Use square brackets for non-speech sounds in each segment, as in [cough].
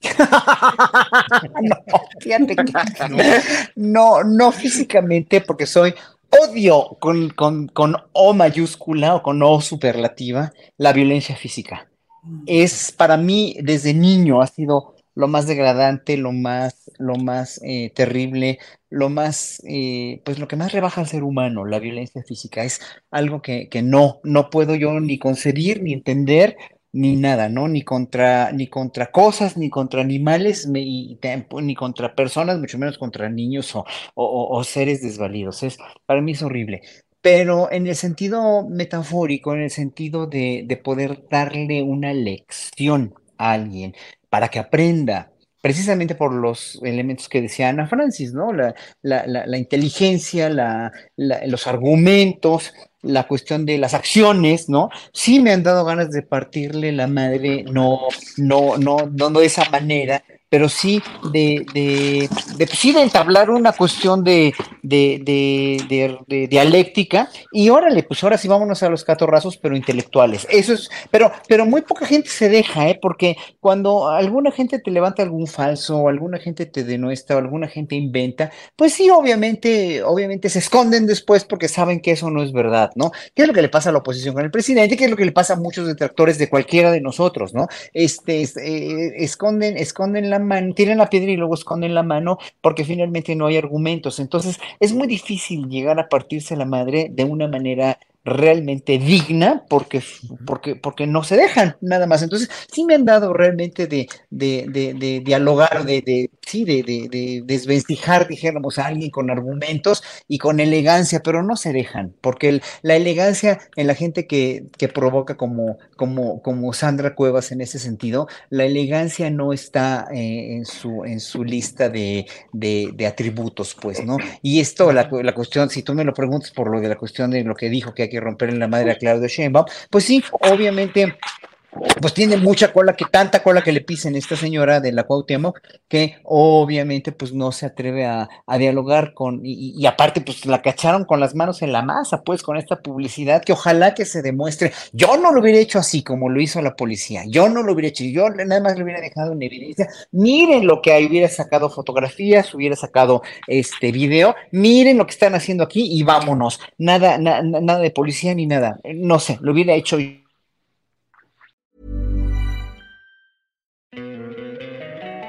[laughs] no, no físicamente, porque soy odio con, con, con O mayúscula o con O superlativa la violencia física. Es para mí, desde niño, ha sido lo más degradante, lo más, lo más eh, terrible, lo más, eh, pues lo que más rebaja al ser humano, la violencia física. Es algo que, que no, no puedo yo ni concebir, ni entender, ni nada, ¿no? Ni contra, ni contra cosas, ni contra animales, ni, ni contra personas, mucho menos contra niños o, o, o seres desvalidos. Es, para mí es horrible pero en el sentido metafórico, en el sentido de, de, poder darle una lección a alguien para que aprenda, precisamente por los elementos que decía Ana Francis, ¿no? La, la, la, la inteligencia, los argumentos, la cuestión de las acciones, ¿no? Sí me han dado ganas de partirle la madre, no, no, no, no, no de esa manera, pero sí de, de, de, entablar una cuestión de, de, dialéctica y órale, pues ahora sí vámonos a los catorrazos, pero intelectuales. Eso es, pero, pero muy poca gente se deja, ¿eh? Porque cuando alguna gente te levanta algún falso, alguna gente te denuestra, alguna gente inventa, pues sí, obviamente, obviamente se esconden después porque saben que eso no es verdad, ¿no? ¿Qué es lo que le pasa a la oposición con el presidente? ¿Qué es lo que le pasa a muchos detractores de cualquiera de nosotros, ¿no? Este, eh, esconden, esconden la mano, tiran la piedra y luego esconden la mano porque finalmente no hay argumentos. Entonces es muy difícil llegar a partirse la madre de una manera realmente digna porque, porque, porque no se dejan nada más. Entonces, sí me han dado realmente de, de, de, de dialogar, de, de sí, de, de, de, desvestijar, dijéramos, a alguien con argumentos y con elegancia, pero no se dejan, porque el, la elegancia en la gente que, que provoca como, como, como Sandra Cuevas en ese sentido, la elegancia no está eh, en, su, en su lista de, atributos, pues, ¿no? Y esto, la, la cuestión, si tú me lo preguntas por lo de la cuestión de lo que dijo que que romper en la madre a Claudio Sheinbaum, pues sí, obviamente pues tiene mucha cola, que tanta cola que le pisen esta señora de la Cuauhtémoc, que obviamente pues no se atreve a, a dialogar con, y, aparte pues la cacharon con las manos en la masa, pues con esta publicidad, que ojalá que se demuestre, yo no lo hubiera hecho así como lo hizo la policía, yo no lo hubiera hecho, yo nada más lo hubiera dejado en evidencia, miren lo que hubiera sacado fotografías, hubiera sacado este video, miren lo que están haciendo aquí y vámonos, nada, na, nada de policía ni nada, no sé, lo hubiera hecho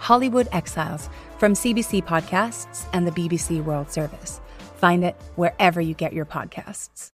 Hollywood Exiles from CBC Podcasts and the BBC World Service. Find it wherever you get your podcasts.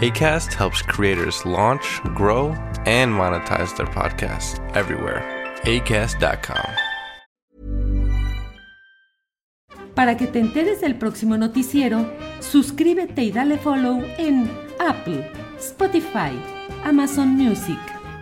ACAST helps creators launch, grow, and monetize their podcasts everywhere. ACAST.com. Para que te enteres del próximo noticiero, suscríbete y dale follow en Apple, Spotify, Amazon Music,